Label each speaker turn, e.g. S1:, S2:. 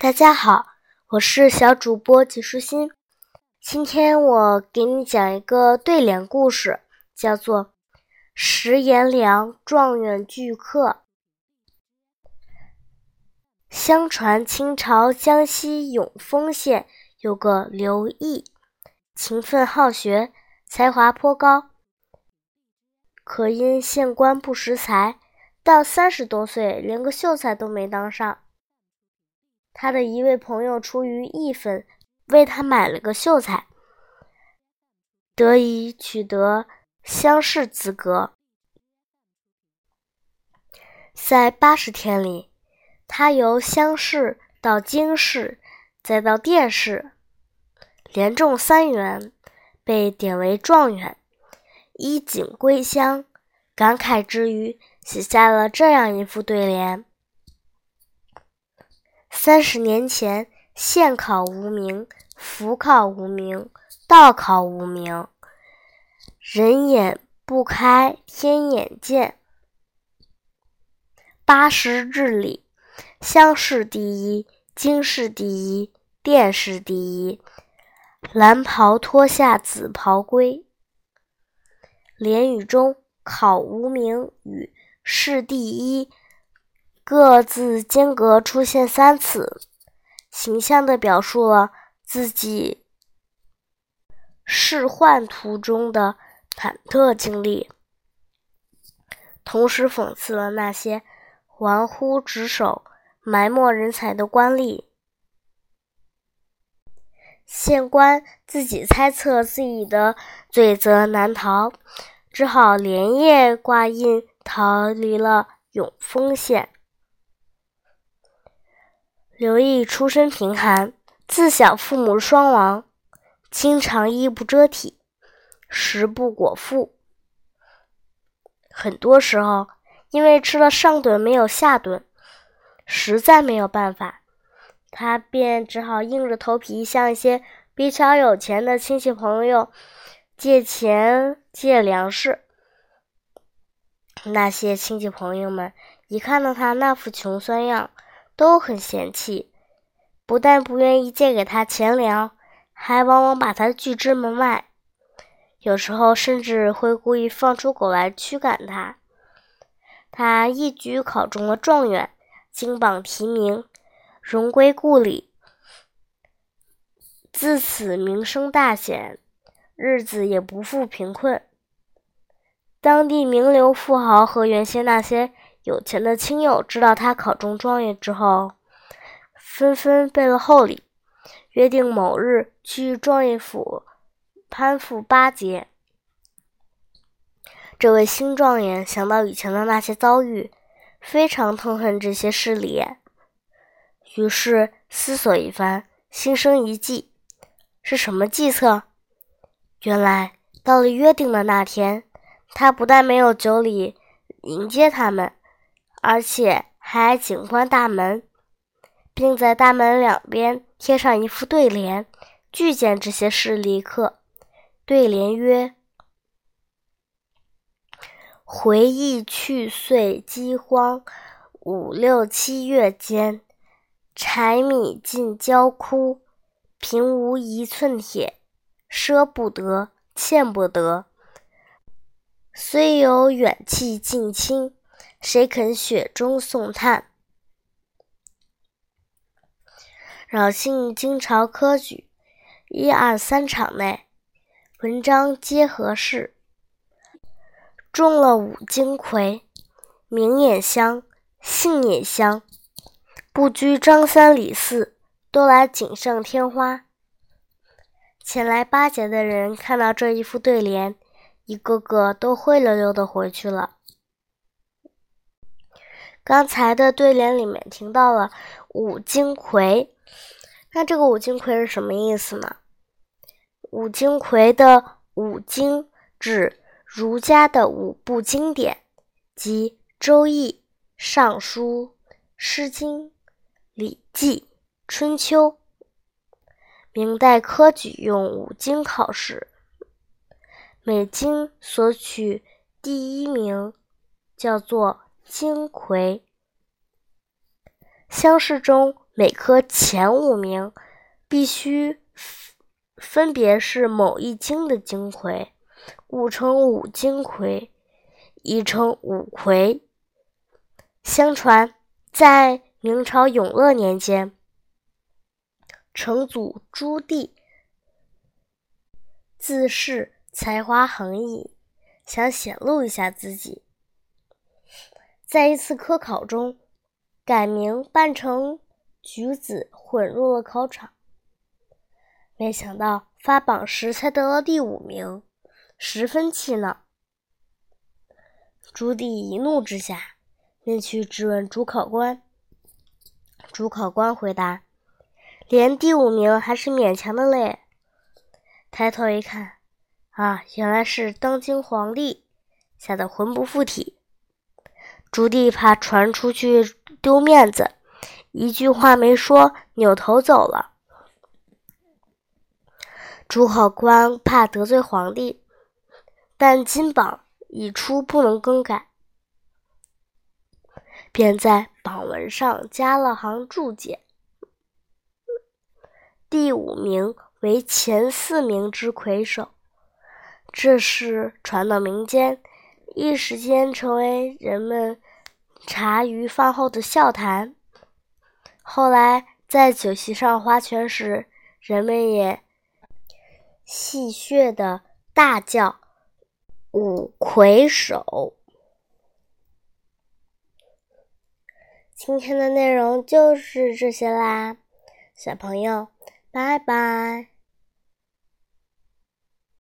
S1: 大家好，我是小主播季舒心。今天我给你讲一个对联故事，叫做“石颜良，状元拒客”。相传清朝江西永丰县有个刘毅，勤奋好学，才华颇高，可因县官不识才，到三十多岁连个秀才都没当上。他的一位朋友出于义愤，为他买了个秀才，得以取得乡试资格。在八十天里，他由乡试到京试，再到殿试，连中三元，被点为状元。衣锦归乡，感慨之余，写下了这样一副对联。三十年前，县考无名，府考无名，道考无名。人眼不开，天眼见。八十日里，乡试第一，京试第一，殿试第一。蓝袍脱下紫袍归。连语中“考无名”与“试第一”。各自间隔出现三次，形象地表述了自己仕宦途中的忐忑经历，同时讽刺了那些玩忽职守、埋没人才的官吏。县官自己猜测自己的罪责难逃，只好连夜挂印逃离了永丰县。刘毅出身贫寒，自小父母双亡，经常衣不遮体，食不果腹。很多时候，因为吃了上顿没有下顿，实在没有办法，他便只好硬着头皮向一些比较有钱的亲戚朋友借钱借粮食。那些亲戚朋友们一看到他那副穷酸样，都很嫌弃，不但不愿意借给他钱粮，还往往把他拒之门外。有时候甚至会故意放出狗来驱赶他。他一举考中了状元，金榜题名，荣归故里，自此名声大显，日子也不复贫困。当地名流富豪和原先那些。有钱的亲友知道他考中状元之后，纷纷备了厚礼，约定某日去状元府攀附巴结。这位新状元想到以前的那些遭遇，非常痛恨这些势力，于是思索一番，心生一计。是什么计策？原来到了约定的那天，他不但没有酒礼迎接他们。而且还紧关大门，并在大门两边贴上一副对联，拒见这些势利客。对联曰：“回忆去岁饥荒，五六七月间，柴米尽焦枯，贫无一寸铁，赊不得，欠不得，虽有远戚近亲。”谁肯雪中送炭？扰幸金朝科举一二三场内，文章皆合适，中了五金魁，名也香，姓也香，不拘张三李四，都来锦上添花。前来巴结的人看到这一副对联，一个个都灰溜溜的回去了。刚才的对联里面听到了五金魁，那这个五金魁是什么意思呢？五金魁的五经指儒家的五部经典，即《周易》《尚书》《诗经》《礼记》《春秋》。明代科举用五经考试，每经所取第一名，叫做。金魁，乡试中每科前五名必须分别是某一经的金魁，故称五金魁，亦称五魁。相传，在明朝永乐年间，成祖朱棣自恃才华横溢，想显露一下自己，在一次科考中改名扮成举子混入了考场，没想到发榜时才得了第五名，十分气恼。朱棣一怒之下。便去质问主考官，主考官回答：“连第五名还是勉强的嘞。”抬头一看，啊，原来是当今皇帝，吓得魂不附体。朱棣怕传出去丢面子，一句话没说，扭头走了。主考官怕得罪皇帝，但金榜已出，不能更改。便在榜文上加了行注解：“第五名为前四名之魁首。”这事传到民间，一时间成为人们茶余饭后的笑谈。后来在酒席上划拳时，人们也戏谑的大叫：“五魁首。”今天的内容就是这些啦，小朋友，拜拜。